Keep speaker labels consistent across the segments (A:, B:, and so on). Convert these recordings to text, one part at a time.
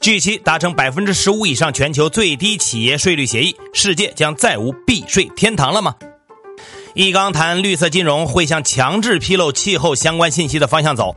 A: 据悉达成百分之十五以上全球最低企业税率协议，世界将再无避税天堂了吗？易纲谈绿色金融会向强制披露气候相关信息的方向走。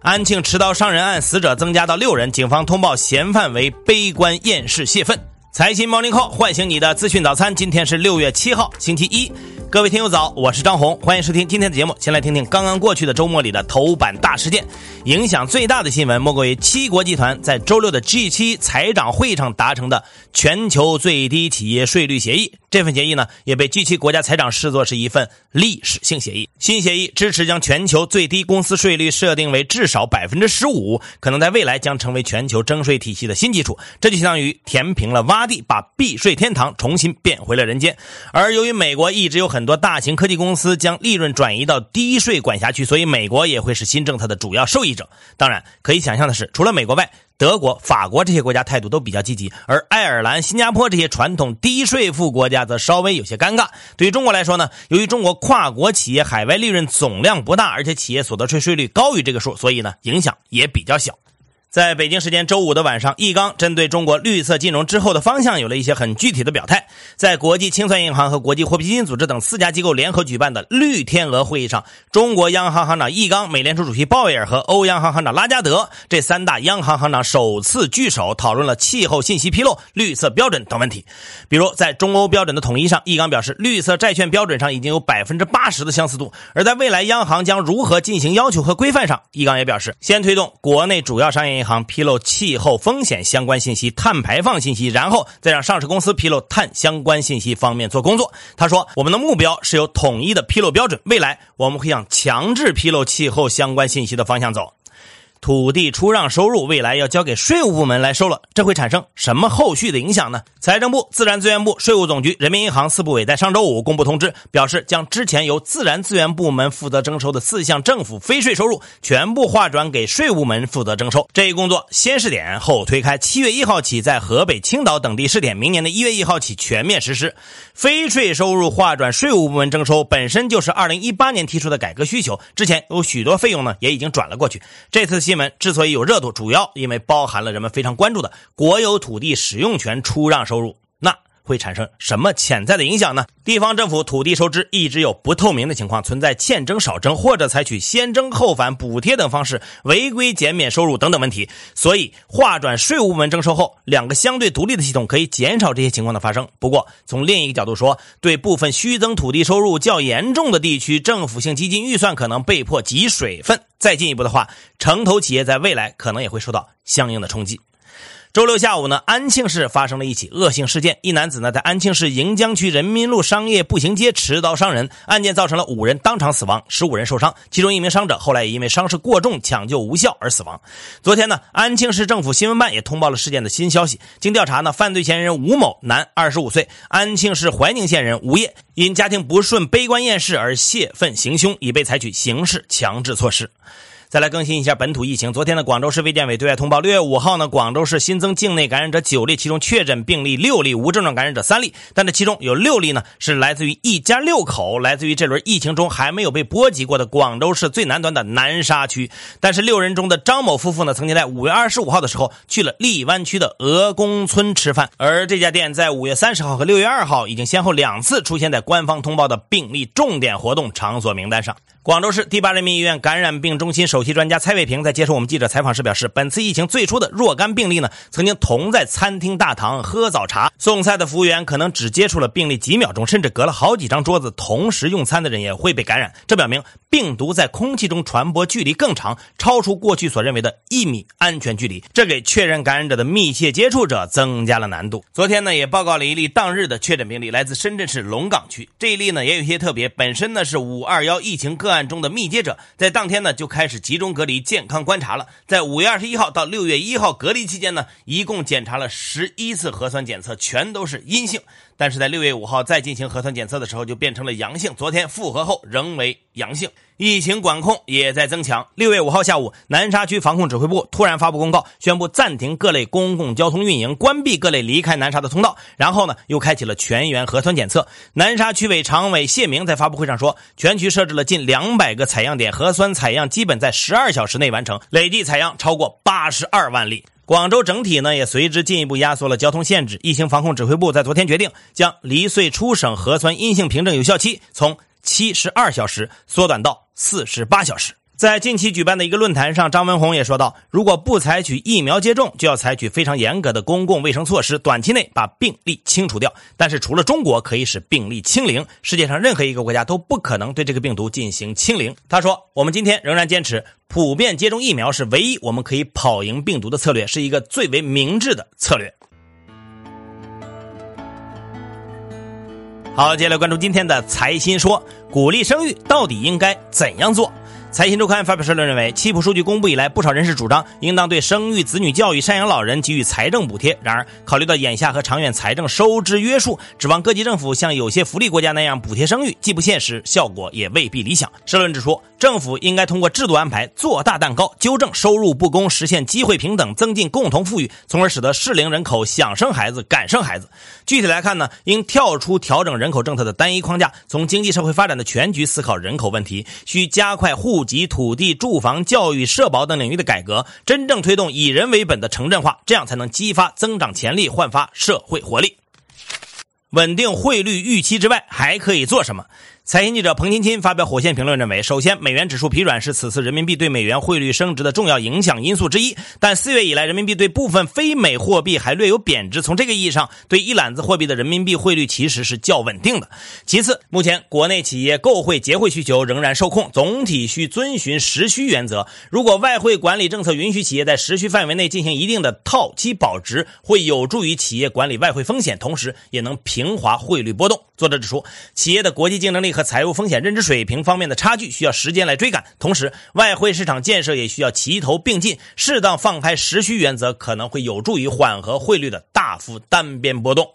A: 安庆持刀伤人案死者增加到六人，警方通报嫌犯为悲观厌世泄愤。财新 Morning Call 唤醒你的资讯早餐，今天是六月七号，星期一。各位听友早，我是张红，欢迎收听今天的节目。先来听听刚刚过去的周末里的头版大事件。影响最大的新闻莫过于七国集团在周六的 G7 财长会上达成的全球最低企业税率协议。这份协议呢，也被 G7 国家财长视作是一份历史性协议。新协议支持将全球最低公司税率设定为至少百分之十五，可能在未来将成为全球征税体系的新基础。这就相当于填平了洼地，把避税天堂重新变回了人间。而由于美国一直有很很多大型科技公司将利润转移到低税管辖区，所以美国也会是新政策的主要受益者。当然，可以想象的是，除了美国外，德国、法国这些国家态度都比较积极，而爱尔兰、新加坡这些传统低税负国家则稍微有些尴尬。对于中国来说呢，由于中国跨国企业海外利润总量不大，而且企业所得税税率高于这个数，所以呢，影响也比较小。在北京时间周五的晚上，易纲针对中国绿色金融之后的方向有了一些很具体的表态。在国际清算银行和国际货币基金组织等四家机构联合举办的“绿天鹅”会议上，中国央行行长易纲、美联储主席鲍威尔和欧央行行长拉加德这三大央行行长首次聚首，讨论了气候信息披露、绿色标准等问题。比如，在中欧标准的统一上，易纲表示，绿色债券标准上已经有百分之八十的相似度；而在未来央行将如何进行要求和规范上，易纲也表示，先推动国内主要商业银行披露气候风险相关信息、碳排放信息，然后再让上市公司披露碳相关信息方面做工作。他说：“我们的目标是有统一的披露标准，未来我们会向强制披露气候相关信息的方向走。”土地出让收入未来要交给税务部门来收了，这会产生什么后续的影响呢？财政部、自然资源部、税务总局、人民银行四部委在上周五公布通知，表示将之前由自然资源部门负责征收的四项政府非税收入全部划转给税务部门负责征收。这一工作先试点后推开，七月一号起在河北、青岛等地试点，明年的一月一号起全面实施。非税收入划转税务部门征收本身就是二零一八年提出的改革需求，之前有许多费用呢也已经转了过去。这次新闻之所以有热度，主要因为包含了人们非常关注的国有土地使用权出让收入。会产生什么潜在的影响呢？地方政府土地收支一直有不透明的情况，存在欠征少征或者采取先征后返补贴等方式违规减免收入等等问题。所以划转税务部门征收后，两个相对独立的系统可以减少这些情况的发生。不过从另一个角度说，对部分虚增土地收入较严重的地区，政府性基金预算可能被迫挤水分。再进一步的话，城投企业在未来可能也会受到相应的冲击。周六下午呢，安庆市发生了一起恶性事件。一男子呢在安庆市盈江区人民路商业步行街持刀伤人，案件造成了五人当场死亡，十五人受伤，其中一名伤者后来也因为伤势过重抢救无效而死亡。昨天呢，安庆市政府新闻办也通报了事件的新消息。经调查呢，犯罪嫌疑人吴某，男，二十五岁，安庆市怀宁县人，无业，因家庭不顺、悲观厌世而泄愤行凶，已被采取刑事强制措施。再来更新一下本土疫情。昨天的广州市卫健委对外通报，六月五号呢，广州市新增境内感染者九例，其中确诊病例六例，无症状感染者三例。但这其中有六例呢，是来自于一家六口，来自于这轮疫情中还没有被波及过的广州市最南端的南沙区。但是六人中的张某夫妇呢，曾经在五月二十五号的时候去了荔湾区的鹅公村吃饭，而这家店在五月三十号和六月二号已经先后两次出现在官方通报的病例重点活动场所名单上。广州市第八人民医院感染病中心首席专家蔡卫平在接受我们记者采访时表示，本次疫情最初的若干病例呢，曾经同在餐厅大堂喝早茶，送菜的服务员可能只接触了病例几秒钟，甚至隔了好几张桌子同时用餐的人也会被感染。这表明病毒在空气中传播距离更长，超出过去所认为的一米安全距离，这给确认感染者的密切接触者增加了难度。昨天呢，也报告了一例当日的确诊病例，来自深圳市龙岗区。这一例呢，也有些特别，本身呢是五二幺疫情个案。中的密接者在当天呢就开始集中隔离健康观察了，在五月二十一号到六月一号隔离期间呢，一共检查了十一次核酸检测，全都是阴性。但是在六月五号再进行核酸检测的时候，就变成了阳性。昨天复核后仍为阳性，疫情管控也在增强。六月五号下午，南沙区防控指挥部突然发布公告，宣布暂停各类公共交通运营，关闭各类离开南沙的通道。然后呢，又开启了全员核酸检测。南沙区委常委谢明在发布会上说，全区设置了近两百个采样点，核酸采样基本在十二小时内完成，累计采样超过八十二万例。广州整体呢也随之进一步压缩了交通限制。疫情防控指挥部在昨天决定，将离穗出省核酸阴性凭证有效期从七十二小时缩短到四十八小时。在近期举办的一个论坛上，张文宏也说到，如果不采取疫苗接种，就要采取非常严格的公共卫生措施，短期内把病例清除掉。但是，除了中国可以使病例清零，世界上任何一个国家都不可能对这个病毒进行清零。他说：“我们今天仍然坚持，普遍接种疫苗是唯一我们可以跑赢病毒的策略，是一个最为明智的策略。”好，接下来关注今天的财新说，鼓励生育到底应该怎样做？财新周刊发表社论认为，七普数据公布以来，不少人士主张应当对生育、子女教育、赡养老人给予财政补贴。然而，考虑到眼下和长远财政收支约束，指望各级政府像有些福利国家那样补贴生育，既不现实，效果也未必理想。社论指出，政府应该通过制度安排做大蛋糕，纠正收入不公，实现机会平等，增进共同富裕，从而使得适龄人口想生孩子、敢生孩子。具体来看呢，应跳出调整人口政策的单一框架，从经济社会发展的全局思考人口问题，需加快互及土地、住房、教育、社保等领域的改革，真正推动以人为本的城镇化，这样才能激发增长潜力，焕发社会活力。稳定汇率预期之外，还可以做什么？财经记者彭金钦发表火线评论认为，首先，美元指数疲软是此次人民币对美元汇率升值的重要影响因素之一。但四月以来，人民币对部分非美货币还略有贬值，从这个意义上，对一揽子货币的人民币汇率其实是较稳定的。其次，目前国内企业购汇结汇需求仍然受控，总体需遵循实需原则。如果外汇管理政策允许企业在实需范围内进行一定的套期保值，会有助于企业管理外汇风险，同时也能平滑汇率波动。作者指出，企业的国际竞争力和财务风险认知水平方面的差距需要时间来追赶，同时外汇市场建设也需要齐头并进，适当放开时需原则可能会有助于缓和汇率的大幅单边波动。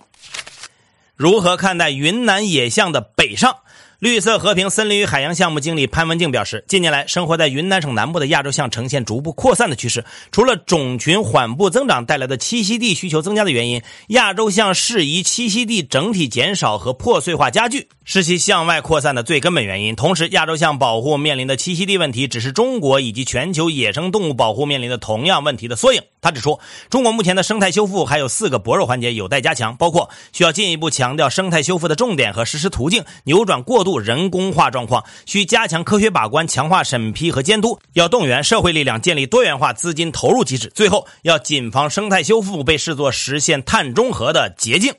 A: 如何看待云南野象的北上？绿色和平森林与海洋项目经理潘文静表示，近年来生活在云南省南部的亚洲象呈现逐步扩散的趋势。除了种群缓步增长带来的栖息地需求增加的原因，亚洲象适宜栖息地整体减少和破碎化加剧是其向外扩散的最根本原因。同时，亚洲象保护面临的栖息地问题，只是中国以及全球野生动物保护面临的同样问题的缩影。他指出，中国目前的生态修复还有四个薄弱环节有待加强，包括需要进一步强调生态修复的重点和实施途径，扭转过度。度人工化状况需加强科学把关，强化审批和监督，要动员社会力量建立多元化资金投入机制。最后，要谨防生态修复被视作实现碳中和的捷径。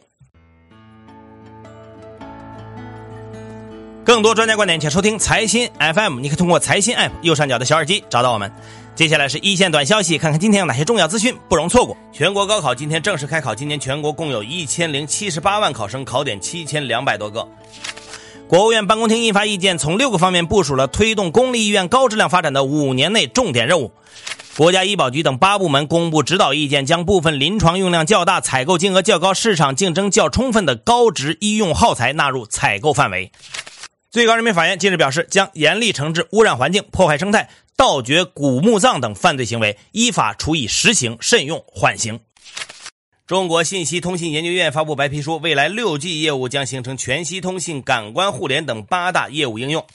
A: 更多专家观点，请收听财新 FM。你可以通过财新 App 右上角的小耳机找到我们。接下来是一线短消息，看看今天有哪些重要资讯不容错过。全国高考今天正式开考，今年全国共有一千零七十八万考生，考点七千两百多个。国务院办公厅印发意见，从六个方面部署了推动公立医院高质量发展的五年内重点任务。国家医保局等八部门公布指导意见，将部分临床用量较大、采购金额较高、市场竞争较充分的高值医用耗材纳入采购范围。最高人民法院近日表示，将严厉惩治污染环境、破坏生态、盗掘古墓葬等犯罪行为，依法处以实刑，慎用缓刑。中国信息通信研究院发布白皮书，未来六 G 业务将形成全息通信、感官互联等八大业务应用。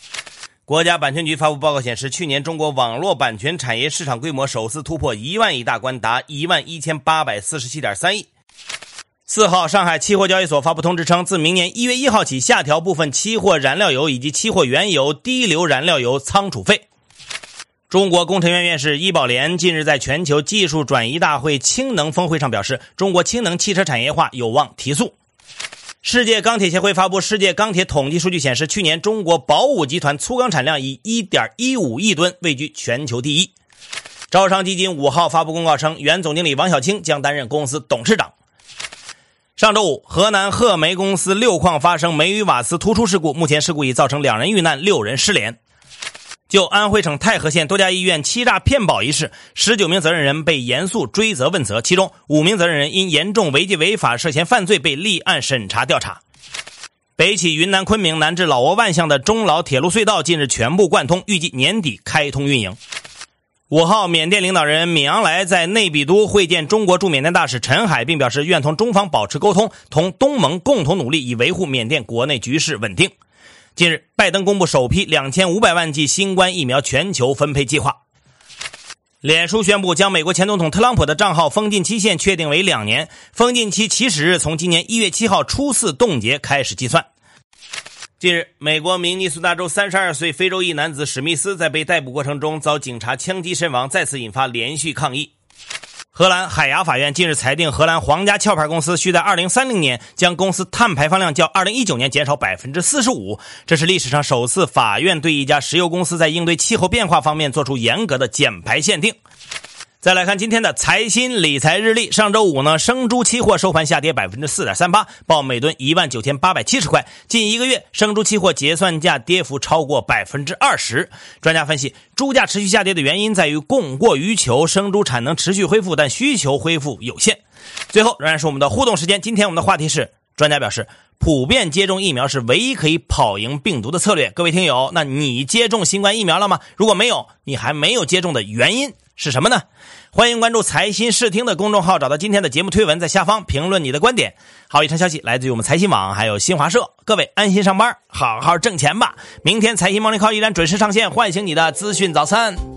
A: 国家版权局发布报告显示，去年中国网络版权产业市场规模首次突破一万亿大关，达一万一千八百四十七点三亿。四号，上海期货交易所发布通知称，自明年一月一号起，下调部分期货燃料油以及期货原油低硫燃料油仓储费。中国工程院院士易宝莲近日在全球技术转移大会氢能峰会上表示，中国氢能汽车产业化有望提速。世界钢铁协会发布世界钢铁统计数据显示，去年中国宝武集团粗钢产量以1.15亿吨位居全球第一。招商基金五号发布公告称，原总经理王小青将担任公司董事长。上周五，河南鹤煤公司六矿发生煤与瓦斯突出事故，目前事故已造成两人遇难，六人失联。就安徽省太和县多家医院欺诈骗保一事，十九名责任人被严肃追责问责，其中五名责任人因严重违纪违法涉嫌犯罪被立案审查调查。北起云南昆明南至老挝万象的中老铁路隧道近日全部贯通，预计年底开通运营。五号，缅甸领导人敏昂莱在内比都会见中国驻缅甸大使陈海，并表示愿同中方保持沟通，同东盟共同努力，以维护缅甸国内局势稳定。近日，拜登公布首批两千五百万剂新冠疫苗全球分配计划。脸书宣布将美国前总统特朗普的账号封禁期限确定为两年，封禁期起始日从今年一月七号初次冻结开始计算。近日，美国明尼苏达州三十二岁非洲裔男子史密斯在被逮捕过程中遭警察枪击身亡，再次引发连续抗议。荷兰海牙法院近日裁定，荷兰皇家壳牌公司需在二零三零年将公司碳排放量较二零一九年减少百分之四十五，这是历史上首次法院对一家石油公司在应对气候变化方面做出严格的减排限定。再来看今天的财新理财日历。上周五呢，生猪期货收盘下跌百分之四点三八，报每吨一万九千八百七十块。近一个月，生猪期货结算价跌幅超过百分之二十。专家分析，猪价持续下跌的原因在于供过于求，生猪产能持续恢复，但需求恢复有限。最后，仍然是我们的互动时间。今天我们的话题是：专家表示，普遍接种疫苗是唯一可以跑赢病毒的策略。各位听友，那你接种新冠疫苗了吗？如果没有，你还没有接种的原因？是什么呢？欢迎关注财新视听的公众号，找到今天的节目推文，在下方评论你的观点。好，以上消息来自于我们财新网，还有新华社。各位安心上班，好好挣钱吧。明天财新 Morning Call 依然准时上线，唤醒你的资讯早餐。